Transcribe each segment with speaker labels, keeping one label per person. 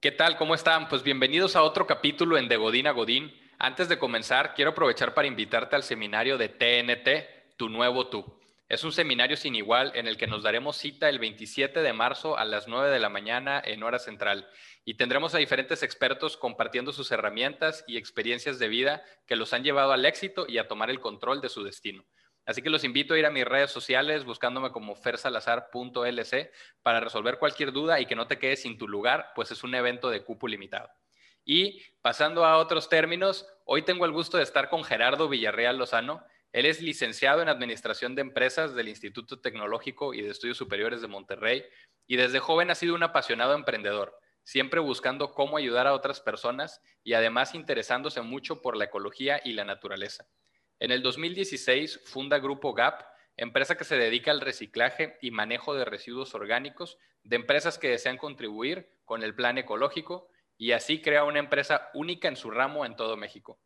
Speaker 1: ¿Qué tal? ¿Cómo están? Pues bienvenidos a otro capítulo en De Godín a Godín. Antes de comenzar, quiero aprovechar para invitarte al seminario de TNT, Tu Nuevo Tú. Es un seminario sin igual en el que nos daremos cita el 27 de marzo a las 9 de la mañana en hora central y tendremos a diferentes expertos compartiendo sus herramientas y experiencias de vida que los han llevado al éxito y a tomar el control de su destino. Así que los invito a ir a mis redes sociales buscándome como fersalazar.lc para resolver cualquier duda y que no te quedes sin tu lugar, pues es un evento de cupo limitado. Y pasando a otros términos, hoy tengo el gusto de estar con Gerardo Villarreal Lozano, él es licenciado en Administración de Empresas del Instituto Tecnológico y de Estudios Superiores de Monterrey y desde joven ha sido un apasionado emprendedor, siempre buscando cómo ayudar a otras personas y además interesándose mucho por la ecología y la naturaleza. En el 2016 funda Grupo GAP, empresa que se dedica al reciclaje y manejo de residuos orgánicos de empresas que desean contribuir con el plan ecológico y así crea una empresa única en su ramo en todo México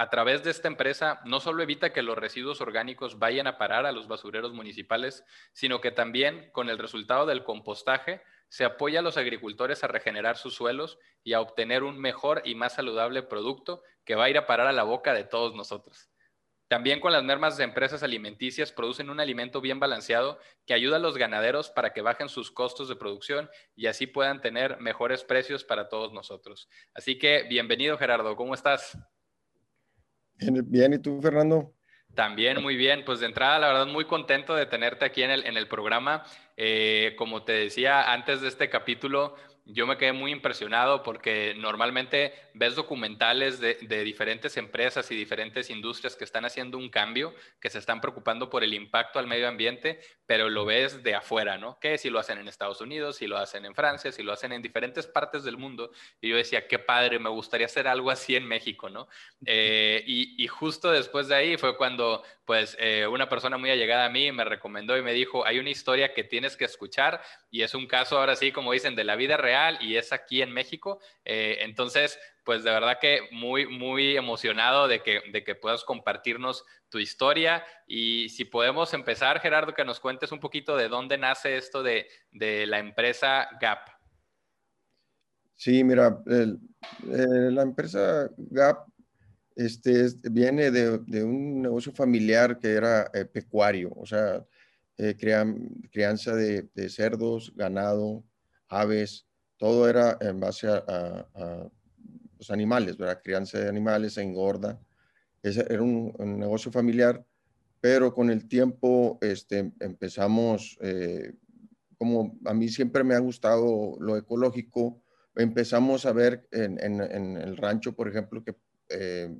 Speaker 1: a través de esta empresa no solo evita que los residuos orgánicos vayan a parar a los basureros municipales, sino que también con el resultado del compostaje se apoya a los agricultores a regenerar sus suelos y a obtener un mejor y más saludable producto que va a ir a parar a la boca de todos nosotros. También con las mermas de empresas alimenticias producen un alimento bien balanceado que ayuda a los ganaderos para que bajen sus costos de producción y así puedan tener mejores precios para todos nosotros. Así que bienvenido Gerardo, ¿cómo estás?
Speaker 2: Bien, ¿y tú, Fernando?
Speaker 1: También muy bien, pues de entrada, la verdad, muy contento de tenerte aquí en el, en el programa. Eh, como te decía antes de este capítulo, yo me quedé muy impresionado porque normalmente ves documentales de, diferentes empresas y diferentes industrias que están haciendo un cambio, que se están preocupando por el impacto al medio ambiente, pero lo ves de afuera, ¿no? Que si lo hacen en Estados Unidos, si lo hacen en Francia, si lo hacen en diferentes partes del mundo. Y yo decía, qué padre, me gustaría hacer algo así en México, ¿no? Eh, y, justo después de ahí fue cuando, pues, eh, una persona muy allegada a mí me recomendó y me dijo, hay una historia que tienes que escuchar y es un caso ahora sí, como dicen, de la vida real y es aquí en México. Eh, entonces, pues de verdad que muy, muy emocionado de que, de que puedas compartirnos tu historia y si podemos empezar, Gerardo, que nos cuentes un poquito de dónde nace esto de, de la empresa GAP.
Speaker 2: Sí, mira, eh, la empresa GAP este, viene de, de, un negocio familiar que era eh, pecuario, o sea, crianza de, de, cerdos, ganado, aves, todo era en base a, los animales, ¿verdad? Crianza de animales, engorda. Ese era un, negocio familiar, pero con el tiempo este, empezamos, eh, como a mí siempre me ha gustado lo ecológico, empezamos a ver en, el rancho, por ejemplo, que eh,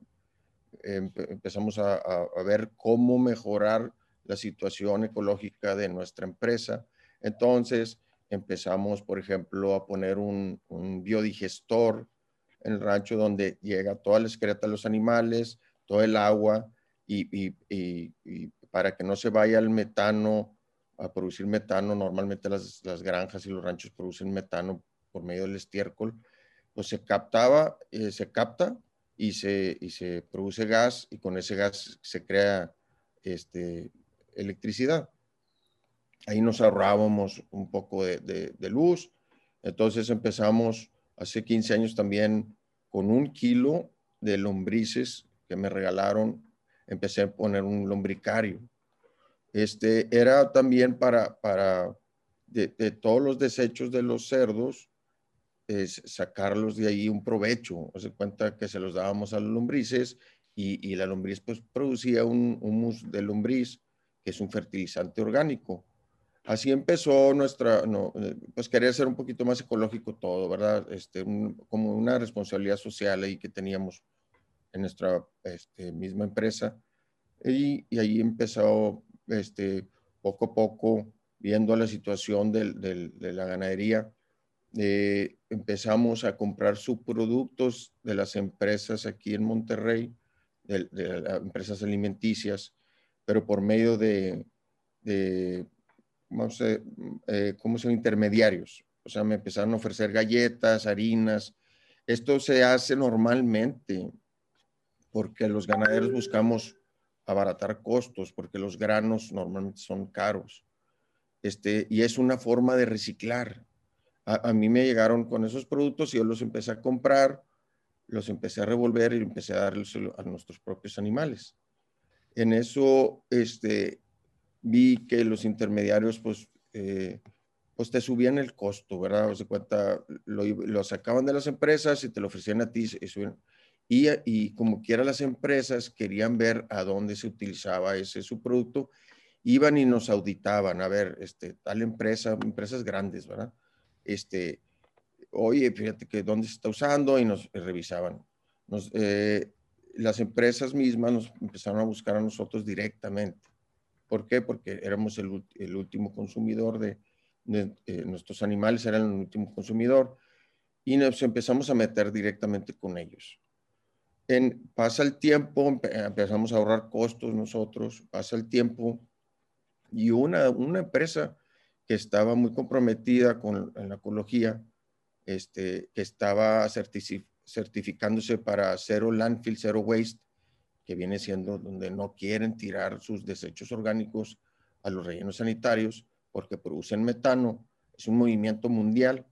Speaker 2: empezamos a, ver cómo mejorar la situación ecológica de nuestra empresa. Entonces, empezamos, por ejemplo, a poner un, biodigestor el rancho donde llega toda la excreta de los animales, todo el agua y, para que no se vaya el metano a producir metano, normalmente las, granjas y los ranchos producen metano por medio del estiércol, pues se captaba, eh, se capta y se, y se produce gas y con ese gas se crea este, electricidad ahí nos ahorrábamos un poco de, luz. Entonces empezamos hace 15 años también con un kilo de lombrices que me regalaron. Empecé a poner un lombricario. Este era también para, para de, todos los desechos de los cerdos, es sacarlos de ahí un provecho. Se cuenta que se los dábamos a los lombrices y, la lombriz pues producía un humus de lombriz, que es un fertilizante orgánico así empezó nuestra, eh, pues quería ser un poquito más ecológico todo, ¿verdad? Este, como una responsabilidad social ahí que teníamos en nuestra este, misma empresa. Y, y, ahí empezó, este, poco a poco, viendo la situación de la ganadería, eh, empezamos a comprar subproductos de las empresas aquí en Monterrey, de, las empresas alimenticias, pero por medio de vamos a, eh, ¿cómo son intermediarios? O sea, me empezaron a ofrecer galletas, harinas. Esto se hace normalmente porque los ganaderos buscamos abaratar costos, porque los granos normalmente son caros. Este, y es una forma de reciclar. a, mí me llegaron con esos productos y yo los empecé a comprar, los empecé a revolver y empecé a darles a nuestros propios animales. En eso, este, vi que los intermediarios, pues, eh, pues te subían el costo, ¿verdad? O sea, cuenta, lo, sacaban de las empresas y te lo ofrecían a ti. Y, y, como quiera las empresas querían ver a dónde se utilizaba ese su producto, iban y nos auditaban, a ver, este, tal empresa, empresas grandes, ¿verdad? Este, oye, fíjate que dónde se está usando y nos revisaban. Nos, eh, las empresas mismas nos empezaron a buscar a nosotros directamente. ¿Por qué? Porque éramos el, el último consumidor de, eh, nuestros animales, eran el último consumidor y nos empezamos a meter directamente con ellos. En, pasa el tiempo, empezamos a ahorrar costos nosotros, pasa el tiempo y una, una empresa que estaba muy comprometida con la ecología, este, que estaba certificándose para cero landfill, cero waste, que viene siendo donde no quieren tirar sus desechos orgánicos a los rellenos sanitarios porque producen metano. Es un movimiento mundial.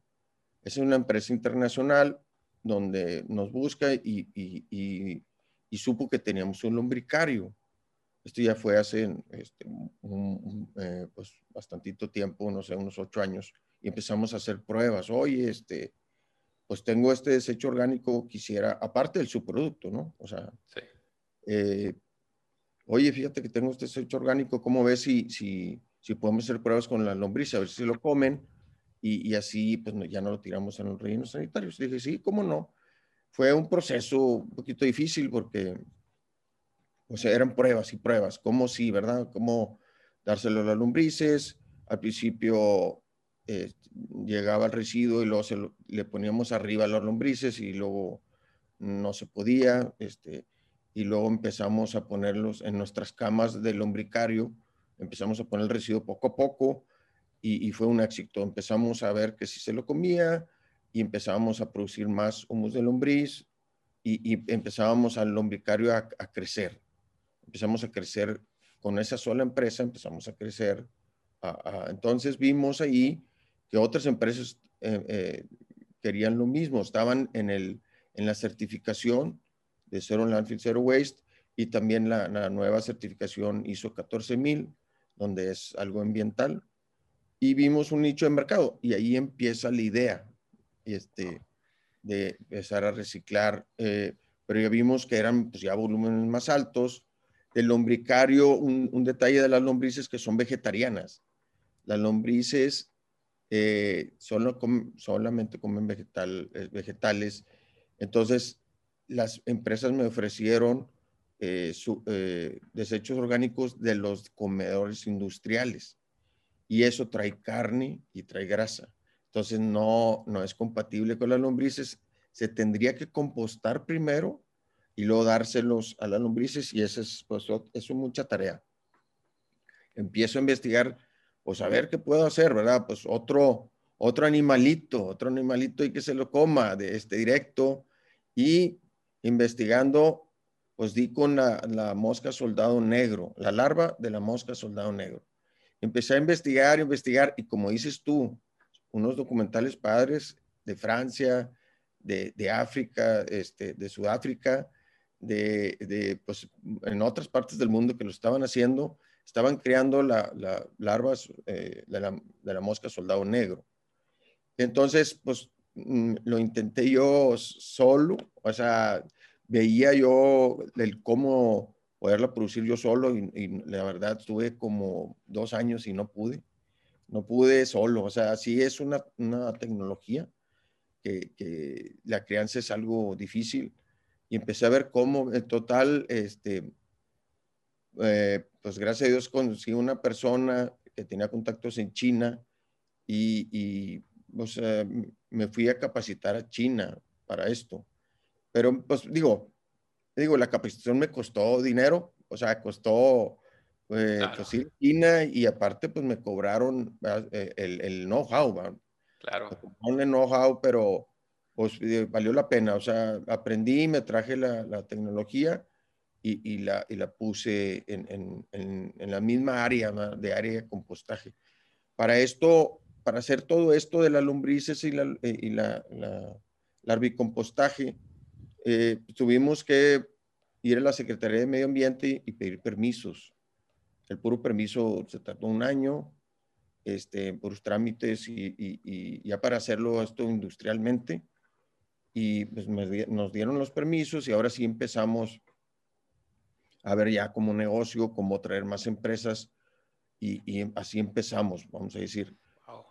Speaker 2: Es una empresa internacional donde nos busca y, y, y, supo que teníamos un lombricario. Esto ya fue hace este, un, eh, pues, bastantito tiempo, no sé, unos ocho años, y empezamos a hacer pruebas. Oye, este, pues tengo este desecho orgánico, quisiera, aparte del subproducto, ¿no? O sea, sí. Eh, oye, fíjate que tengo este desecho orgánico, ¿cómo ves si, si, si podemos hacer pruebas con la lombriz, a ver si lo comen? Y, y así, pues ya no lo tiramos en los rellenos sanitarios. dije, sí, ¿cómo no? Fue un proceso un poquito difícil porque, sea, eran pruebas y pruebas, ¿cómo sí, verdad? ¿Cómo dárselo a las lombrices? Al principio eh, llegaba el residuo y luego le poníamos arriba a las lombrices y luego no se podía, este, y luego empezamos a ponerlos en nuestras camas del lombricario, empezamos a poner el residuo poco a poco y, fue un éxito. Empezamos a ver que si se lo comía y empezábamos a producir más humus de lombriz y, y empezábamos al lombricario a, crecer. Empezamos a crecer con esa sola empresa, empezamos a crecer. entonces vimos ahí que otras empresas eh, eh, querían lo mismo, estaban en, el, en la certificación de Zero Landfill, Zero Waste y también la, nueva certificación ISO 14000, donde es algo ambiental. Y vimos un nicho de mercado y ahí empieza la idea este, de empezar a reciclar, eh, pero ya vimos que eran pues, ya volúmenes más altos. El lombricario, un, un detalle de las lombrices que son vegetarianas. Las lombrices eh, solo solamente comen vegetal, eh, vegetales. Entonces, las empresas me ofrecieron eh, desechos orgánicos de los comedores industriales y eso trae carne y trae grasa. Entonces, no, no es compatible con las lombrices. Se tendría que compostar primero y luego dárselos a las lombrices y eso es, pues, es mucha tarea. Empiezo a investigar pues a ver qué puedo hacer, ¿verdad? Pues otro, otro animalito, otro animalito y que se lo coma de este directo. Y investigando, pues di con la, la mosca soldado negro, la larva de la mosca soldado negro. Empecé a investigar, investigar, y como dices tú, unos documentales padres de Francia, de, de África, este, de Sudáfrica, de, de, pues, en otras partes del mundo que lo estaban haciendo, estaban creando las larvas eh, de, la, mosca soldado negro. Entonces, pues lo intenté yo solo, o sea, veía yo el cómo poderla producir yo solo y, la verdad estuve como dos años y no pude, no pude solo, o sea, sí es una, tecnología que, que, la crianza es algo difícil y empecé a ver cómo en total, este, eh, pues gracias a Dios conocí una persona que tenía contactos en China y, pues, me fui a capacitar a China para esto. Pero pues digo, digo, la capacitación me costó dinero, o sea, costó eh, pues, China y aparte pues me cobraron eh, el, el know-how,
Speaker 1: Claro.
Speaker 2: Me el know-how, pero pues valió la pena, o sea, aprendí, me traje la, la tecnología y, la, y la, puse en, en, en, la misma área de área de compostaje. Para esto, para hacer todo esto de las lombrices y la, eh, y la, la larvicompostaje, eh, tuvimos que ir a la Secretaría de Medio Ambiente y pedir permisos. El puro permiso se tardó un año, este, por los trámites y, y, ya para hacerlo esto industrialmente. Y pues nos dieron los permisos y ahora sí empezamos a ver ya como negocio, cómo traer más empresas y, y así empezamos, vamos a decir.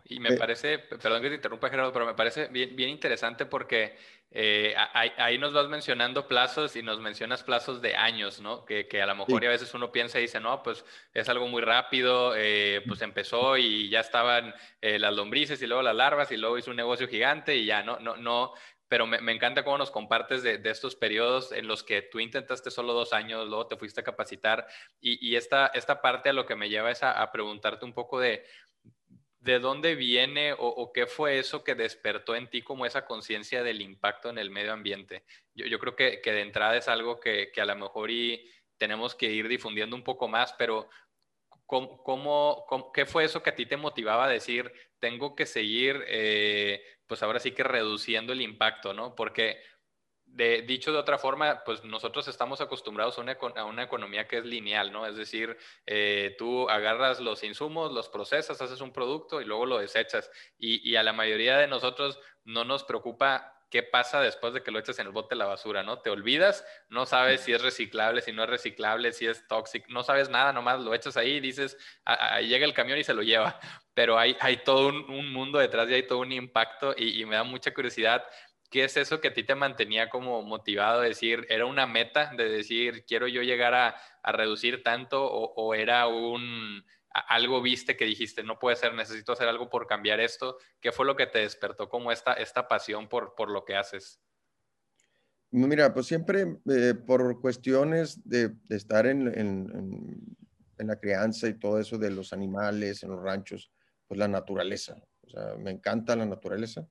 Speaker 1: Y me parece, perdón que te interrumpa Gerardo, pero me parece bien, bien interesante porque eh, ahí, nos vas mencionando plazos y nos mencionas plazos de años, ¿no? Que, que a lo mejor a veces uno piensa y dice, no, pues es algo muy rápido, eh, pues empezó y ya estaban eh, las lombrices y luego las larvas y luego hizo un negocio gigante y ya, no, no, no, pero me, me, encanta cómo nos compartes de, de, estos periodos en los que tú intentaste solo dos años, luego te fuiste a capacitar y, y esta, esta parte a lo que me lleva es a, a preguntarte un poco de, ¿de dónde viene o, qué fue eso que despertó en ti como esa conciencia del impacto en el medio ambiente? Yo, creo que, de entrada es algo que, a lo mejor y tenemos que ir difundiendo un poco más, pero ¿cómo, qué fue eso que a ti te motivaba a decir, tengo que seguir, eh, pues ahora sí que reduciendo el impacto, ¿no? Porque dicho de otra forma, pues nosotros estamos acostumbrados a una, economía que es lineal, ¿no? Es decir, eh, tú agarras los insumos, los procesas, haces un producto y luego lo desechas. Y, a la mayoría de nosotros no nos preocupa qué pasa después de que lo echas en el bote de la basura, ¿no? Te olvidas, no sabes si es reciclable, si no es reciclable, si es tóxico, no sabes nada, nomás lo echas ahí y dices, ahí llega el camión y se lo lleva. Pero hay, hay todo un, mundo detrás y hay todo un impacto y me da mucha curiosidad ¿qué es eso que a ti te mantenía como motivado a decir, era una meta de decir, quiero yo llegar a, reducir tanto o, era un algo viste que dijiste, no puede ser, necesito hacer algo por cambiar esto? ¿Qué fue lo que te despertó como esta, esta pasión por, por lo que haces?
Speaker 2: Mira, pues siempre eh, por cuestiones de, estar en, en, la crianza y todo eso de los animales, en los ranchos, pues la naturaleza. O sea, me encanta la naturaleza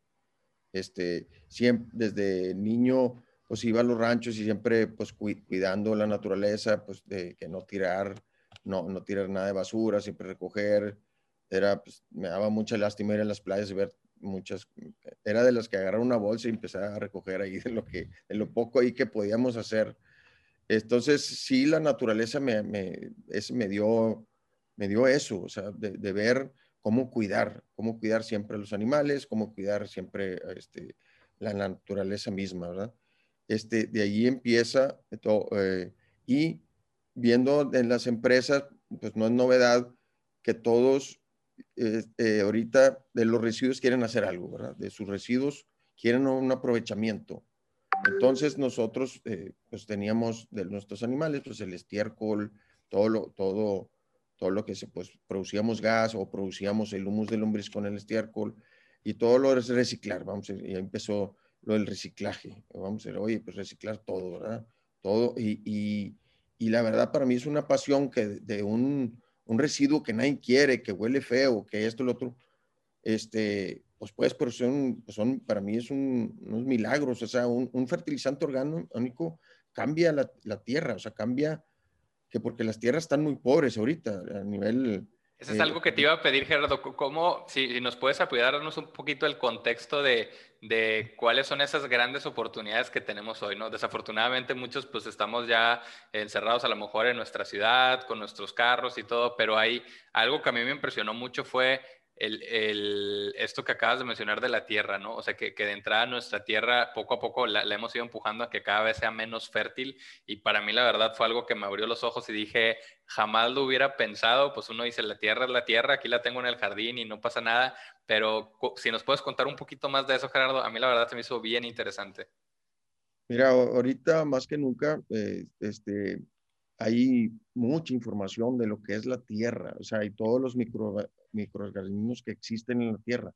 Speaker 2: este, siempre, desde niño, pues iba a los ranchos y siempre, pues cuidando la naturaleza, pues de que no tirar, no, no tirar nada de basura, siempre recoger. Era, pues, me daba mucha lástima ir a las playas y ver muchas, era de las que agarrar una bolsa y empezar a recoger ahí de lo que, de lo poco ahí que podíamos hacer. Entonces, sí, la naturaleza me, me, me dio, me dio eso, o sea, de, de ver cómo cuidar, cómo cuidar siempre los animales, cómo cuidar siempre este, la naturaleza misma, ¿verdad? Este, de ahí empieza todo, eh, y viendo en las empresas, pues no es novedad que todos eh, eh, ahorita de los residuos quieren hacer algo, ¿verdad? De sus residuos quieren un aprovechamiento. Entonces nosotros pues teníamos de nuestros animales, pues el estiércol, todo lo, todo todo lo que se, pues, producíamos gas o producíamos el humus de lombriz con el estiércol y todo lo es reciclar, vamos, y empezó lo del reciclaje, vamos a decir, oye, pues reciclar todo, ¿verdad? Todo, y, y, la verdad para mí es una pasión que de un, un, residuo que nadie quiere, que huele feo, que esto, lo otro, este, pues pues, pero son, son para mí es un, unos milagros, o sea, un, un fertilizante orgánico cambia la, la, tierra, o sea, cambia que porque las tierras están muy pobres ahorita a nivel...
Speaker 1: Eso es algo que te iba a pedir, Gerardo. ¿Cómo, si, nos puedes apoyarnos un poquito el contexto de, de, cuáles son esas grandes oportunidades que tenemos hoy, ¿no? Desafortunadamente muchos pues estamos ya encerrados a lo mejor en nuestra ciudad, con nuestros carros y todo, pero hay algo que a mí me impresionó mucho fue el, esto que acabas de mencionar de la tierra, ¿no? O sea, que, de entrada nuestra tierra poco a poco la, hemos ido empujando a que cada vez sea menos fértil y para mí la verdad fue algo que me abrió los ojos y dije, jamás lo hubiera pensado, pues uno dice, la tierra es la tierra, aquí la tengo en el jardín y no pasa nada, pero si nos puedes contar un poquito más de eso, Gerardo, a mí la verdad se me hizo bien interesante.
Speaker 2: Mira, ahorita más que nunca, eh, este, hay mucha información de lo que es la tierra, o sea, hay todos los micro, microorganismos que existen en la Tierra.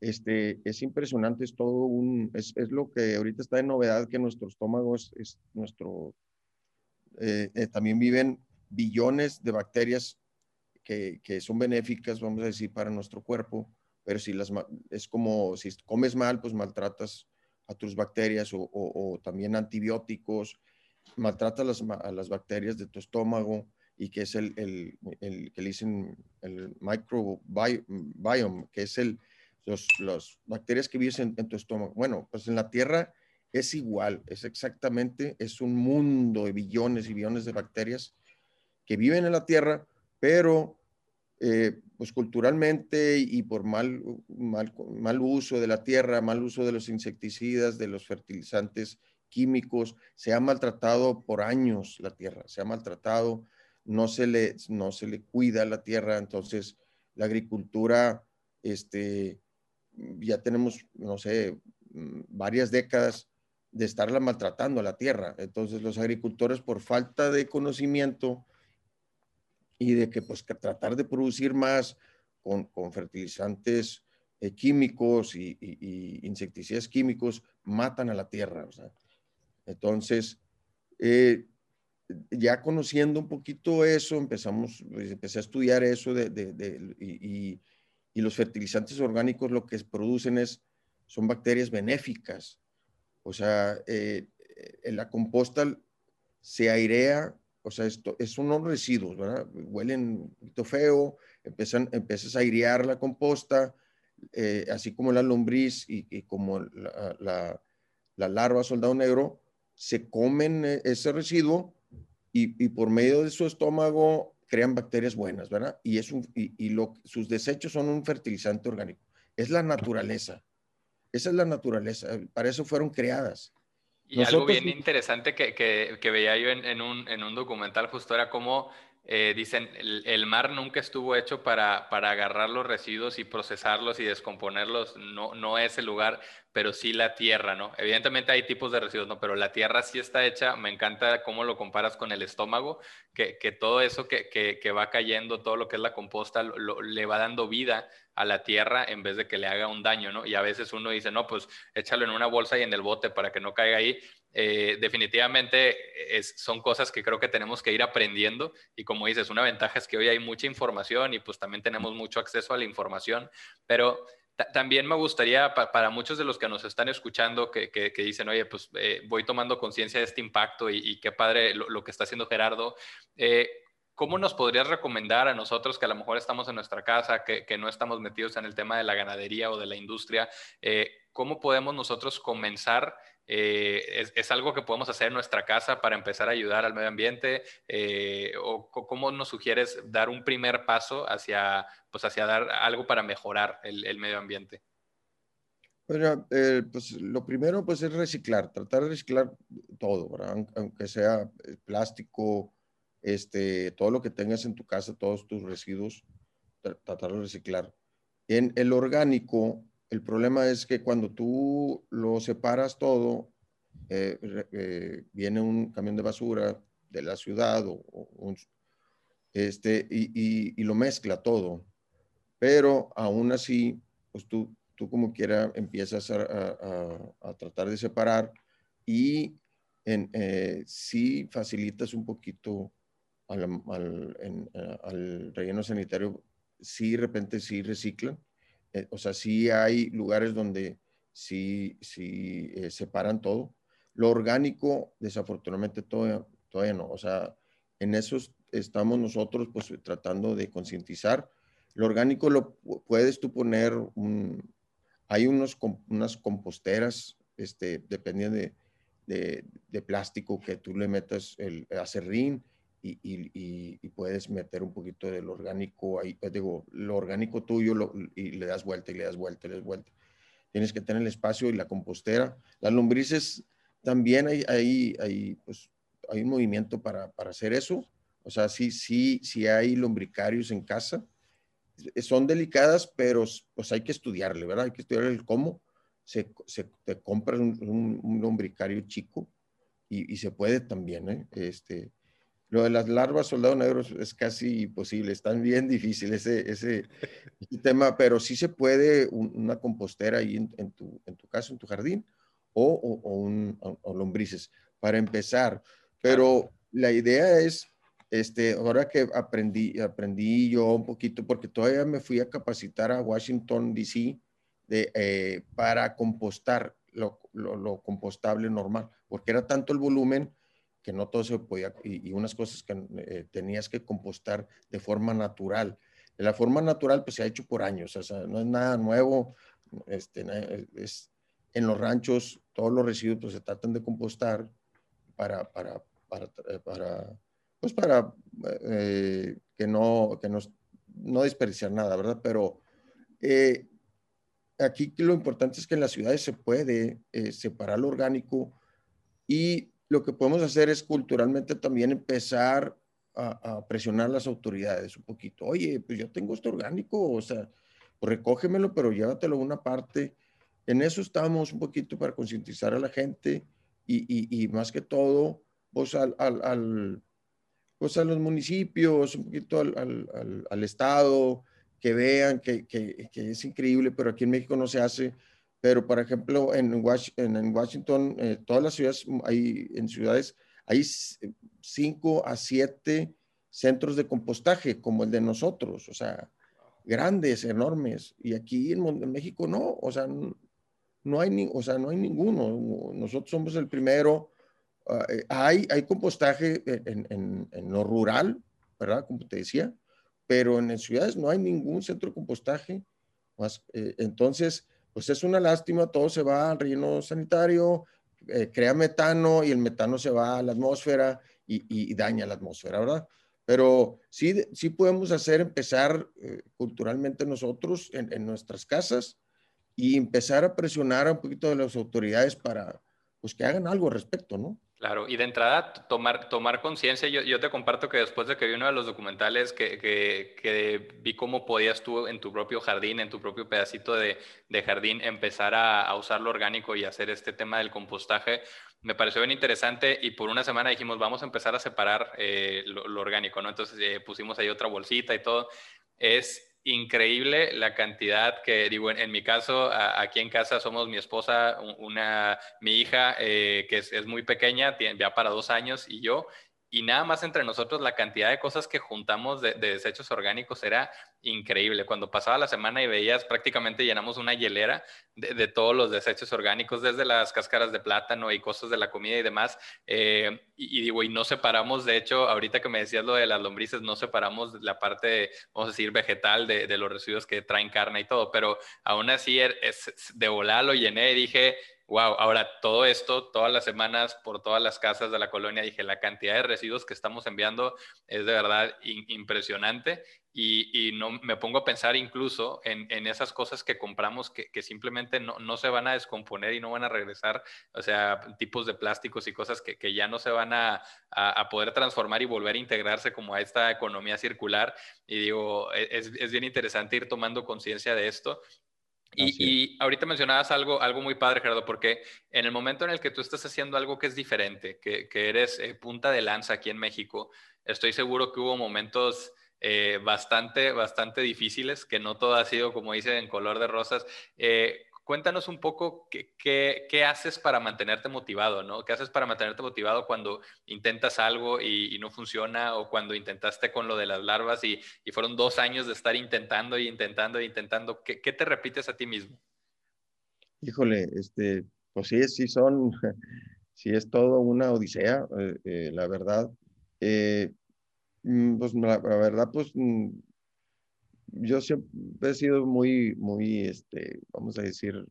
Speaker 2: Este, es impresionante, es todo un, es, es lo que ahorita está de novedad, que nuestro estómago es, es nuestro, eh, eh, también viven billones de bacterias que, que, son benéficas, vamos a decir, para nuestro cuerpo, pero si las, es como si comes mal, pues maltratas a tus bacterias o, también antibióticos, maltratas a las bacterias de tu estómago, y que es el, el, el, que le dicen el microbiome, que es el, los, las bacterias que viven en, tu estómago. Bueno, pues en la Tierra es igual, es exactamente, es un mundo de billones y billones de bacterias que viven en la Tierra, pero eh, pues culturalmente y por mal, mal, mal uso de la tierra, mal uso de los insecticidas, de los fertilizantes químicos, se ha maltratado por años la tierra, se ha maltratado, no se le, no se le cuida la tierra, entonces la agricultura, este, ya tenemos, no sé, mm, varias décadas de estarla maltratando a la tierra. Entonces los agricultores por falta de conocimiento y de que pues tratar de producir más con, con fertilizantes eh, químicos y, insecticidas químicos matan a la tierra. Entonces, eh, ya conociendo un poquito eso, empezamos, pues, empecé a estudiar eso de, y, los fertilizantes orgánicos lo que producen es, son bacterias benéficas. O sea, eh, en la composta se airea o sea, esto es unos residuos, ¿verdad? Huelen un poquito feo, empiezan, empiezas a airear la composta, eh, así como la lombriz y, como la, la, larva soldado negro, se comen eh, ese residuo y, por medio de su estómago crean bacterias buenas, ¿verdad? Y, es un, y, lo, sus desechos son un fertilizante orgánico. Es la naturaleza. Esa es la naturaleza. Para eso fueron creadas.
Speaker 1: Y algo bien interesante que, que, veía yo en, un, en, un, documental justo era cómo eh, dicen, el, mar nunca estuvo hecho para, para, agarrar los residuos y procesarlos y descomponerlos, no, no es el lugar, pero sí la tierra, ¿no? Evidentemente hay tipos de residuos, ¿no? Pero la tierra sí está hecha, me encanta cómo lo comparas con el estómago, que, que todo eso que, que, va cayendo, todo lo que es la composta, le va dando vida a la tierra en vez de que le haga un daño, ¿no? Y a veces uno dice, no, pues échalo en una bolsa y en el bote para que no caiga ahí. Eh, definitivamente son cosas que creo que tenemos que ir aprendiendo y como dices, una ventaja es que hoy hay mucha información y pues también tenemos mucho acceso a la información, pero también me gustaría, para muchos de los que nos están escuchando, que, dicen, oye, pues eh, voy tomando conciencia de este impacto y, qué padre lo, que está haciendo Gerardo, eh, ¿cómo nos podrías recomendar a nosotros que a lo mejor estamos en nuestra casa, que, no estamos metidos en el tema de la ganadería o de la industria? ¿Cómo podemos nosotros comenzar? Eh, es, algo que podemos hacer en nuestra casa para empezar a ayudar al medio ambiente? Eh, ¿O cómo nos sugieres dar un primer paso hacia, pues hacia dar algo para mejorar el, medio ambiente?
Speaker 2: Bueno, pues lo primero pues es reciclar, tratar de reciclar todo, aunque sea plástico, este, todo lo que tengas en tu casa, todos tus residuos, tratar de reciclar. En el orgánico, el problema es que cuando tú lo separas todo, eh, eh, viene un camión de basura de la ciudad o, este, y, lo mezcla todo. Pero aún así, pues tú, tú como quiera empiezas a, tratar de separar y en, eh, sí facilitas un poquito al, eh, al, relleno sanitario, sí, de repente sí reciclan. Eh, o sea, sí hay lugares donde sí, sí eh, separan todo. Lo orgánico, desafortunadamente, todavía, todavía no. O sea, en eso estamos nosotros pues tratando de concientizar. Lo orgánico lo puedes tú poner, hay unos, unas composteras, este, dependiendo de, de, de, plástico que tú le metas el acerrín y, puedes meter un poquito del orgánico ahí, pues, digo, lo orgánico tuyo y le das vuelta y le das vuelta y le das vuelta. Tienes que tener el espacio y la compostera. Las lombrices también hay, hay, hay, pues, hay un movimiento para, para, hacer eso. O sea, sí, sí, sí hay lombricarios en casa. Son delicadas, pero pues hay que estudiarle, ¿verdad? Hay que estudiar el cómo. Se, se te compras un, un, lombricario chico y, y, se puede también, ¿eh? Este, lo de las larvas soldado negros es casi imposible, están bien difíciles ese, ese, tema, pero sí se puede una compostera ahí en, tu, en tu casa, en tu jardín, o, o, un, lombrices, para empezar. Pero la idea es, este, ahora que aprendí, aprendí yo un poquito, porque todavía me fui a capacitar a Washington, D.C., de, eh, para compostar lo, lo, lo compostable normal, porque era tanto el volumen que no todo se podía, y, unas cosas que eh, tenías que compostar de forma natural. la forma natural, pues se ha hecho por años, o sea, no es nada nuevo, este, es, en los ranchos todos los residuos pues, se tratan de compostar para, para, para, para pues para eh, que no, que no, no desperdiciar nada, ¿verdad? Pero eh, aquí lo importante es que en las ciudades se puede eh, separar lo orgánico y lo que podemos hacer es culturalmente también empezar a, presionar a las autoridades un poquito. Oye, pues yo tengo esto orgánico, o sea, pues recógemelo, pero llévatelo a una parte. En eso estamos un poquito para concientizar a la gente y, y, más que todo, pues al, al, pues a los municipios, un poquito al, al, al Estado, que vean que, que, es increíble, pero aquí en México no se hace. Pero, por ejemplo, en, Washington, en Washington eh, todas las ciudades, hay, en ciudades, hay cinco a siete centros de compostaje, como el de nosotros, o sea, grandes, enormes. Y aquí en, México no, o sea, no, hay, ni, o sea, no hay ninguno. Nosotros somos el primero. Eh, hay, hay compostaje en, en, en, lo rural, ¿verdad? Como te decía, pero en las ciudades no hay ningún centro de compostaje. Más, eh, entonces, pues es una lástima, todo se va al relleno sanitario, eh, crea metano y el metano se va a la atmósfera y, daña la atmósfera, ¿verdad? Pero sí, sí podemos hacer, empezar eh, culturalmente nosotros en, nuestras casas y empezar a presionar un poquito de las autoridades para pues que hagan algo al respecto, ¿no?
Speaker 1: Claro, y de entrada tomar, conciencia, yo, te comparto que después de que vi uno de los documentales que, vi cómo podías tú en tu propio jardín, en tu propio pedacito de, jardín, empezar a, a, usar lo orgánico y hacer este tema del compostaje, me pareció bien interesante y por una semana dijimos, vamos a empezar a separar eh, lo, orgánico, ¿no? Entonces eh, pusimos ahí otra bolsita y todo. Es increíble la cantidad que, digo, en, mi caso, aquí en casa somos mi esposa, una, mi hija, eh, que es, muy pequeña, tiene, ya para dos años, y yo, y nada más entre nosotros la cantidad de cosas que juntamos de, desechos orgánicos era increíble. Cuando pasaba la semana y veías, prácticamente llenamos una hielera de, todos los desechos orgánicos, desde las cáscaras de plátano y cosas de la comida y demás. Eh, y, digo, y no separamos, de hecho, ahorita que me decías lo de las lombrices, no separamos la parte, vamos a decir, vegetal de, de los residuos que traen carne y todo, pero aún así er, es, de volar lo llené y dije, wow, ahora todo esto, todas las semanas, por todas las casas de la colonia, dije, la cantidad de residuos que estamos enviando es de verdad impresionante y, no, me pongo a pensar incluso en, esas cosas que compramos que, simplemente no, se van a descomponer y no van a regresar, o sea, tipos de plásticos y cosas que, ya no se van a, poder transformar y volver a integrarse como a esta economía circular. Y digo, e, es, es bien interesante ir tomando conciencia de esto y, ahorita mencionabas algo, algo muy padre, Gerardo, porque en el momento en el que tú estás haciendo algo que es diferente, que, eres eh, punta de lanza aquí en México, estoy seguro que hubo momentos eh, bastante, bastante difíciles, que no todo ha sido, como dice, en color de rosas. Eh, cuéntanos un poco qué, qué, haces para mantenerte motivado, ¿no? ¿Qué haces para mantenerte motivado cuando intentas algo y, no funciona o cuando intentaste con lo de las larvas y, y fueron dos años de estar intentando y intentando y intentando? ¿Qué, ¿Qué, te repites a ti mismo?
Speaker 2: Híjole, este, pues sí, sí son, sí es todo una odisea, eh, eh, la verdad. Pues la, la, verdad, pues mm, yo siempre he sido muy, muy, este, vamos a decir,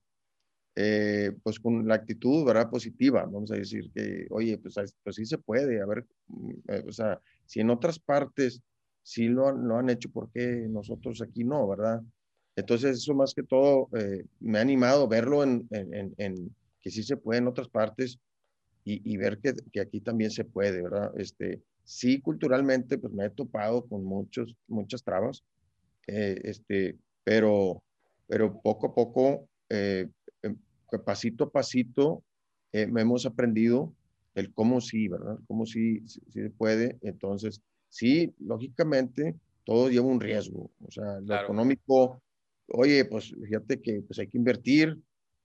Speaker 2: eh, pues con la actitud, ¿verdad? Positiva, vamos a decir que, oye, pues, pues sí se puede, a ver, mm, eh, o sea, si en otras partes sí lo, lo han hecho, ¿por qué nosotros aquí no, verdad? Entonces, eso más que todo eh, me ha animado verlo en, en, en, que sí se puede en otras partes y, y ver que, que, aquí también se puede, ¿verdad? Este, sí, culturalmente, pues me he topado con muchos, muchas trabas, eh, este, pero, pero poco a poco, eh, em, pasito a pasito, eh, hemos aprendido el cómo sí, ¿verdad? Cómo sí, sí, se puede. Entonces, sí, lógicamente, todo lleva un riesgo. O sea, lo económico, oye, pues fíjate que pues hay que invertir.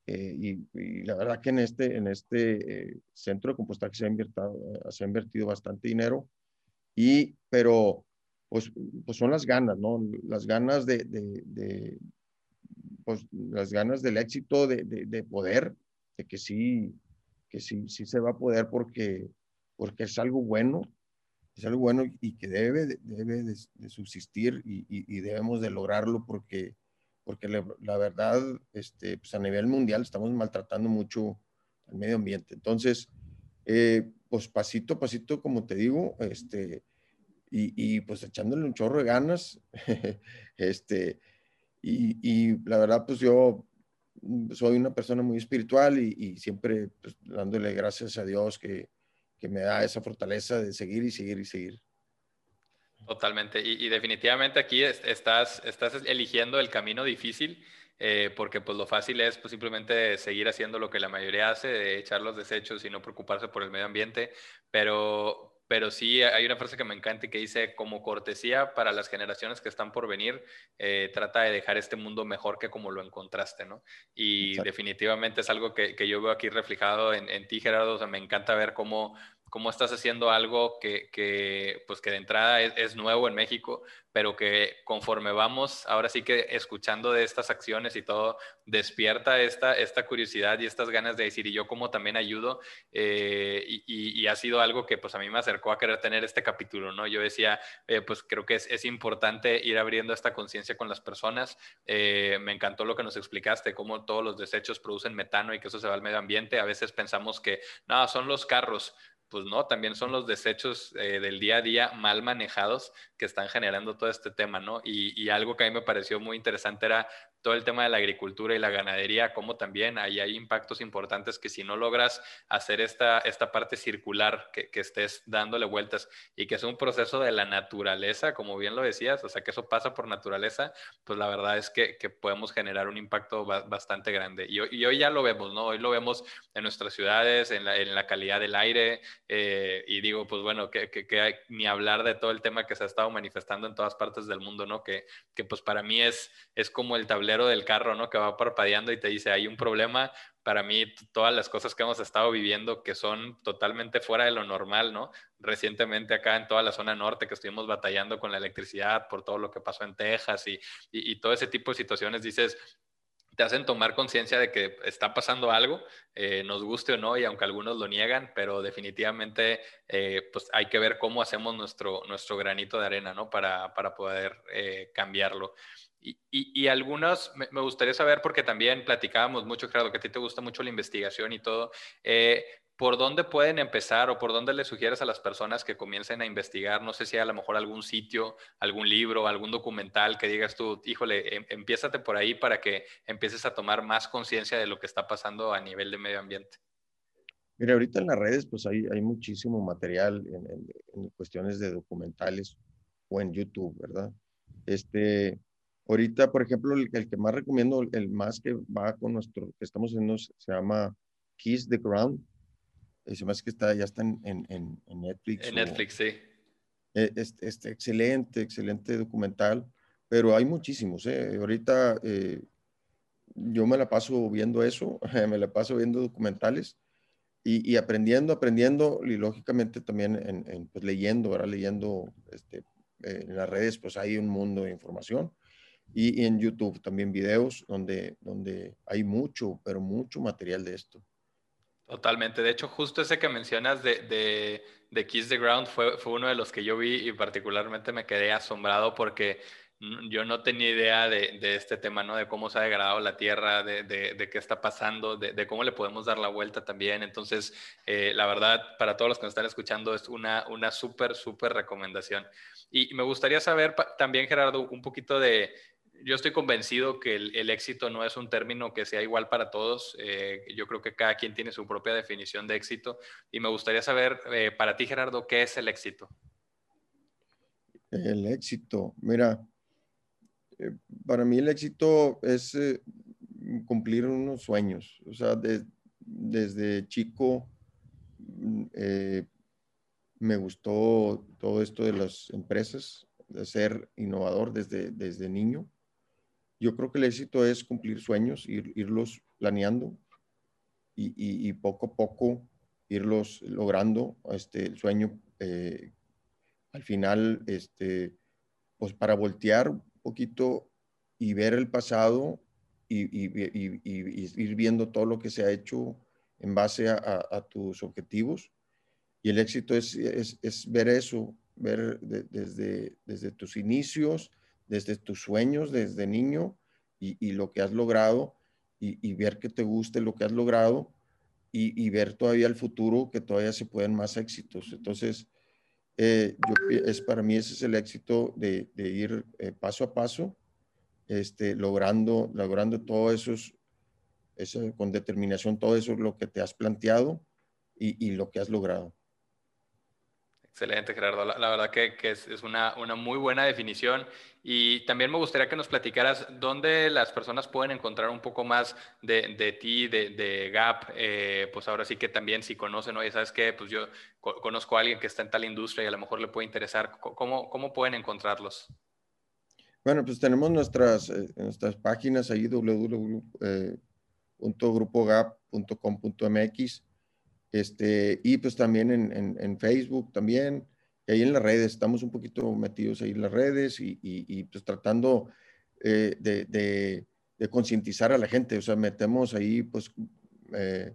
Speaker 2: Y, y, la verdad que en este, en este centro de compostaje se ha, invertido, se ha invertido bastante dinero. Y, pero pues, pues son las ganas, ¿no? Las ganas de, de, de pues las ganas del éxito, de, de, poder, de que sí, que sí, sí se va a poder porque, porque es algo bueno es algo bueno y que debe, de, debe de, subsistir y, debemos de lograrlo porque, porque la, verdad, este, pues a nivel mundial estamos maltratando mucho al medio ambiente. Entonces, eh, pues pasito a pasito, como te digo, este, y, pues echándole un chorro de ganas, este, y, la verdad, pues yo soy una persona muy espiritual y, siempre pues, dándole gracias a Dios que, que me da esa fortaleza de seguir y seguir y seguir.
Speaker 1: Totalmente. Y, definitivamente aquí estás, estás eligiendo el camino difícil, eh, porque pues lo fácil es pues, simplemente seguir haciendo lo que la mayoría hace, de echar los desechos y no preocuparse por el medio ambiente. Pero, pero sí hay una frase que me encanta y que dice, como cortesía para las generaciones que están por venir, eh, trata de dejar este mundo mejor que como lo encontraste, ¿no? Y definitivamente es algo que, que, yo veo aquí reflejado en, en ti, Gerardo, o sea, me encanta ver cómo cómo estás haciendo algo que, que pues que de entrada es, nuevo en México, pero que conforme vamos, ahora sí que escuchando de estas acciones y todo, despierta esta, esta curiosidad y estas ganas de decir, y yo como también ayudo, eh, y, y, ha sido algo que pues a mí me acercó a querer tener este capítulo, ¿no? Yo decía, eh, pues creo que es, es, importante ir abriendo esta conciencia con las personas. Eh, me encantó lo que nos explicaste, cómo todos los desechos producen metano y que eso se va al medio ambiente. A veces pensamos que, no, son los carros, pues no, también son los desechos eh, del día a día mal manejados que están generando todo este tema, ¿no? Y, y, algo que a mí me pareció muy interesante era todo el tema de la agricultura y la ganadería, como también ahí hay impactos importantes que si no logras hacer esta, esta parte circular, que, que, estés dándole vueltas y que es un proceso de la naturaleza, como bien lo decías, o sea, que eso pasa por naturaleza, pues la verdad es que, que podemos generar un impacto bastante grande. Y, y, hoy ya lo vemos, ¿no? Hoy lo vemos en nuestras ciudades, en la, en la calidad del aire, eh, y digo, pues bueno, que, que, hay, ni hablar de todo el tema que se ha estado manifestando en todas partes del mundo, ¿no? Que, que pues para mí es, es como el tablero del carro, ¿no? Que va parpadeando y te dice, hay un problema. Para mí, todas las cosas que hemos estado viviendo que son totalmente fuera de lo normal, ¿no? Recientemente acá en toda la zona norte que estuvimos batallando con la electricidad por todo lo que pasó en Texas y, y, todo ese tipo de situaciones, dices, te hacen tomar conciencia de que está pasando algo, eh, nos guste o no, y aunque algunos lo niegan, pero definitivamente eh, pues hay que ver cómo hacemos nuestro, nuestro granito de arena, ¿no? Para, para poder eh, cambiarlo. Y, y, algunos, me, gustaría saber, porque también platicábamos mucho, claro, que a ti te gusta mucho la investigación y todo, ¿por dónde pueden empezar o por dónde le sugieres a las personas que comiencen a investigar? No sé si a lo mejor algún sitio, algún libro, algún documental que digas tú, híjole, em, empiézate por ahí para que empieces a tomar más conciencia de lo que está pasando a nivel de medio ambiente.
Speaker 2: Mira, ahorita en las redes pues hay, hay muchísimo material en, en cuestiones de documentales o en YouTube, ¿verdad? Este, Ahorita, por ejemplo, el, que más recomiendo, el más que va con nuestro, que estamos haciendo, se llama Kiss the Ground. Se me que está, ya está en, en, Netflix.
Speaker 1: En Netflix, sí.
Speaker 2: Este, este, excelente, excelente documental, pero hay muchísimos. ¿eh? Ahorita eh, yo me la paso viendo eso, me la paso viendo documentales y, y aprendiendo, aprendiendo y lógicamente también en, pues, leyendo, ahora leyendo este, eh, en las redes, pues hay un mundo de información y, en YouTube también videos donde, donde hay mucho, pero mucho material de esto.
Speaker 1: Totalmente. De hecho, justo ese que mencionas de, de, de Kiss the Ground fue, fue, uno de los que yo vi y particularmente me quedé asombrado porque yo no tenía idea de, de, este tema, ¿no? De cómo se ha degradado la tierra, de, qué está pasando, de, cómo le podemos dar la vuelta también. Entonces, eh, la verdad, para todos los que nos están escuchando, es una, una súper, súper recomendación. Y me gustaría saber también, Gerardo, un poquito de, yo estoy convencido que el, éxito no es un término que sea igual para todos. Eh, yo creo que cada quien tiene su propia definición de éxito. Y me gustaría saber, eh, para ti, Gerardo, ¿qué es el éxito?
Speaker 2: El éxito, mira, eh, para mí el éxito es cumplir unos sueños. O sea, desde chico mm, me gustó todo esto de las empresas, de ser innovador desde, desde niño yo creo que el éxito es cumplir sueños, ir, irlos planeando y, poco a poco irlos logrando este, el sueño. Eh, al final, este, pues para voltear un poquito y ver el pasado y, ir viendo todo lo que se ha hecho en base a, tus objetivos. Y el éxito es, es, ver eso ver desde, desde tus inicios, desde tus sueños, desde niño y, lo que has logrado y, ver que te guste lo que has logrado y, ver todavía el futuro, que todavía se pueden más éxitos. Entonces, eh, es, para mí ese es el éxito de, ir eh, paso a paso, este, logrando, logrando todo eso, con determinación, todo eso lo que te has planteado y lo que has logrado.
Speaker 1: Excelente, Gerardo. La, verdad que, es, una, muy buena definición. Y también me gustaría que nos platicaras dónde las personas pueden encontrar un poco más de, ti, de, Gap. Eh, pues ahora sí que también si conocen, oye, ¿sabes qué? Pues yo conozco a alguien que está en tal industria y a lo mejor le puede interesar. ¿Cómo, cómo pueden encontrarlos?
Speaker 2: Bueno, pues tenemos nuestras, eh, nuestras páginas ahí www.grupogap.com.mx este, y pues también en, Facebook también, y ahí en las redes, estamos un poquito metidos ahí en las redes y, pues tratando eh, de, de, concientizar a la gente, o sea, metemos ahí pues eh,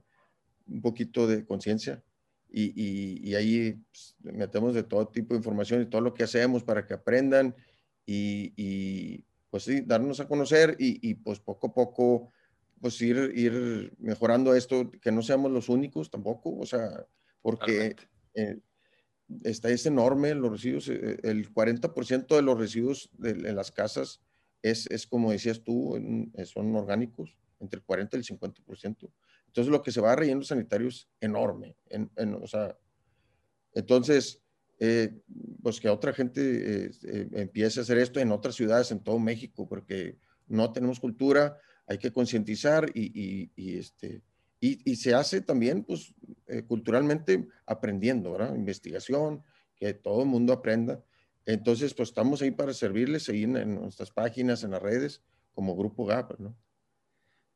Speaker 2: un poquito de conciencia y, y, ahí pues, metemos de todo tipo de información y todo lo que hacemos para que aprendan y, pues sí, darnos a conocer y, pues poco a poco pues ir, ir mejorando esto, que no seamos los únicos tampoco, o sea, porque eh, está, es enorme los residuos, eh, el 40% de los residuos de, en las casas es, es, como decías tú, son orgánicos, entre el 40 y el 50%. Entonces lo que se va relleno sanitario es enorme, en, o sea, entonces, eh, pues que otra gente empiece a hacer esto en otras ciudades en todo México, porque no tenemos cultura, hay que concientizar y, este, y, se hace también, pues, eh, culturalmente aprendiendo, ¿verdad? Investigación, que todo el mundo aprenda. Entonces, pues, estamos ahí para servirles ahí en, en nuestras páginas, en las redes, como Grupo GAP, ¿no?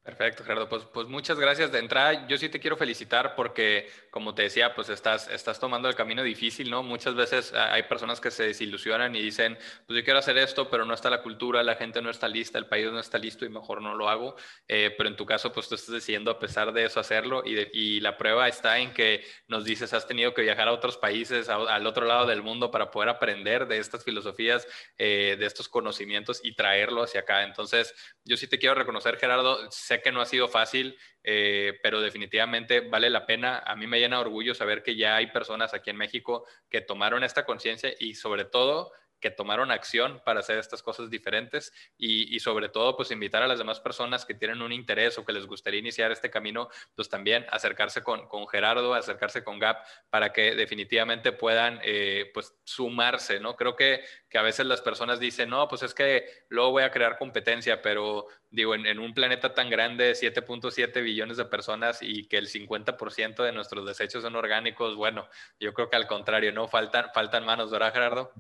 Speaker 1: Perfecto, Gerardo. Pues, pues muchas gracias de entrada. Yo sí te quiero felicitar porque, como te decía, pues estás, estás tomando el camino difícil, ¿no? Muchas veces ah, hay personas que se desilusionan y dicen, pues yo quiero hacer esto, pero no está la cultura, la gente no está lista, el país no está listo y mejor no lo hago. Eh, pero en tu caso, pues tú estás decidiendo a pesar de eso hacerlo y, y la prueba está en que nos dices, has tenido que viajar a otros países, al otro lado del mundo para poder aprender de estas filosofías, eh, de estos conocimientos y traerlo hacia acá. Entonces, yo sí te quiero reconocer, Gerardo, sé que no ha sido fácil, eh, pero definitivamente vale la pena. A mí me llena orgullo saber que ya hay personas aquí en México que tomaron esta conciencia y sobre todo que tomaron acción para hacer estas cosas diferentes y, sobre todo pues invitar a las demás personas que tienen un interés o que les gustaría iniciar este camino, pues también acercarse con, con Gerardo, acercarse con Gap para que definitivamente puedan eh, pues sumarse, ¿no? Creo que, que a veces las personas dicen, no, pues es que luego voy a crear competencia, pero digo, en, un planeta tan grande, 7.7 billones de personas y que el 50% de nuestros desechos son orgánicos, bueno, yo creo que al contrario, ¿no? Faltan, faltan manos, ¿verdad, Gerardo?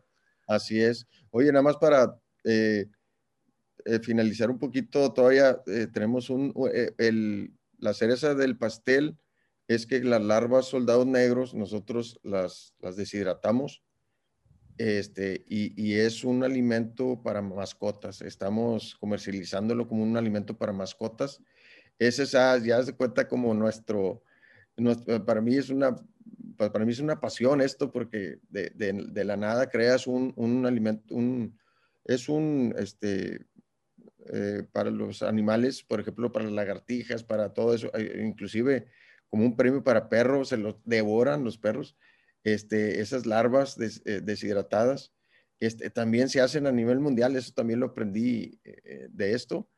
Speaker 2: Así es. Oye, nada más para eh, eh, finalizar un poquito, todavía eh, tenemos un, el, la cereza del pastel es que las larvas soldados negros nosotros las, deshidratamos este, y, es un alimento para mascotas. Estamos comercializándolo como un alimento para mascotas. Ese ya se cuenta como nuestro, para mí es una para mí es una pasión esto porque de, de, la nada creas un, un alimento, un, es un, este, eh, para los animales, por ejemplo, para las lagartijas, para todo eso, eh, inclusive como un premio para perros, se los devoran los perros, este, esas larvas eh, deshidratadas, este, también se hacen a nivel mundial, eso también lo aprendí de esto,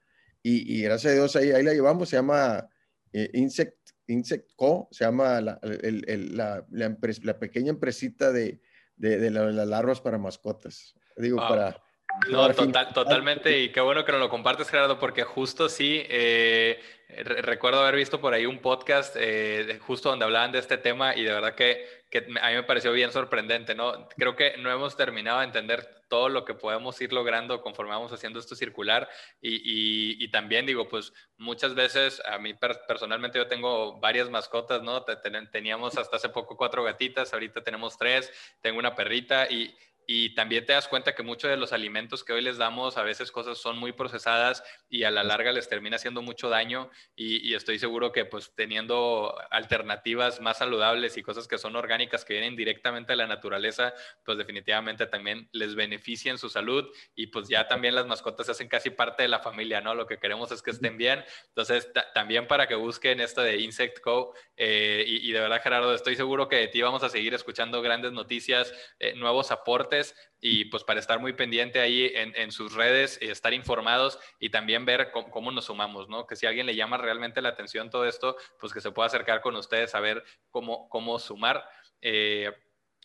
Speaker 2: y, y, gracias a Dios ahí, ahí la llevamos, se llama Insect Insect Co, se llama la, la, pequeña empresita de, de, las larvas para mascotas. Digo, para...
Speaker 1: No, totalmente, y qué bueno que nos lo compartes, Gerardo, porque justo sí, eh, recuerdo haber visto por ahí un podcast eh, justo donde hablaban de este tema y de verdad que, a mí me pareció bien sorprendente, ¿no? Creo que no hemos terminado de entender todo lo que podemos ir logrando conforme vamos haciendo esto circular y, y, también digo, pues muchas veces, a mí personalmente yo tengo varias mascotas, ¿no? Teníamos hasta hace poco cuatro gatitas, ahorita tenemos tres, tengo una perrita y y también te das cuenta que muchos de los alimentos que hoy les damos, a veces cosas son muy procesadas y a la larga les termina haciendo mucho daño y, estoy seguro que pues teniendo alternativas más saludables y cosas que son orgánicas que vienen directamente de la naturaleza, pues definitivamente también les benefician su salud y pues ya también las mascotas se hacen casi parte de la familia, ¿no? Lo que queremos es que estén bien. Entonces, también para que busquen esto de Insect Co. Eh, y, de verdad, Gerardo, estoy seguro que de ti vamos a seguir escuchando grandes noticias, eh, nuevos aportes y pues para estar muy pendiente ahí en, sus redes, estar informados y también ver cómo, nos sumamos, ¿no? Que si alguien le llama realmente la atención todo esto, pues que se pueda acercar con ustedes a ver cómo, cómo sumar. Eh,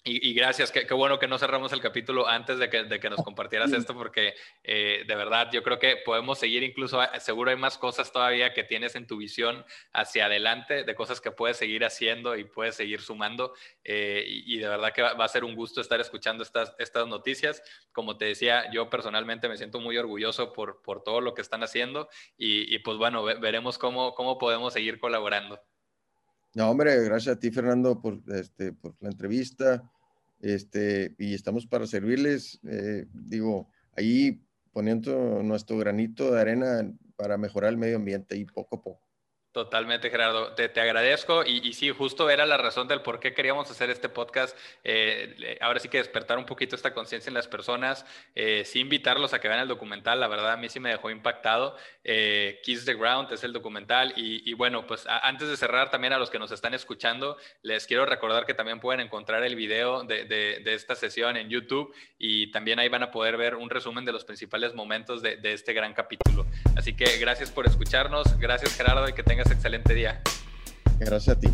Speaker 1: y, gracias, qué, bueno que no cerramos el capítulo antes de que, de que nos compartieras esto, porque eh, de verdad yo creo que podemos seguir, incluso ah, seguro hay más cosas todavía que tienes en tu visión hacia adelante, de cosas que puedes seguir haciendo y puedes seguir sumando. Eh, y, de verdad que va, a ser un gusto estar escuchando estas, estas noticias. Como te decía, yo personalmente me siento muy orgulloso por, por todo lo que están haciendo y, y pues bueno, veremos cómo, cómo podemos seguir colaborando.
Speaker 2: No, hombre, gracias a ti, Fernando, por, este, por la entrevista este, y estamos para servirles, eh, digo, ahí poniendo nuestro granito de arena para mejorar el medio ambiente y poco a poco.
Speaker 1: Totalmente, Gerardo. Te, agradezco y, sí, justo era la razón del por qué queríamos hacer este podcast. Eh, ahora sí que despertar un poquito esta conciencia en las personas, eh, sí invitarlos a que vean el documental. La verdad, a mí sí me dejó impactado. Eh, Kiss the Ground es el documental. Y, bueno, pues antes de cerrar, también a los que nos están escuchando, les quiero recordar que también pueden encontrar el video de, esta sesión en YouTube y también ahí van a poder ver un resumen de los principales momentos de, de este gran capítulo. Así que gracias por escucharnos. Gracias, Gerardo, y que tengas excelente día.
Speaker 2: Gracias a ti.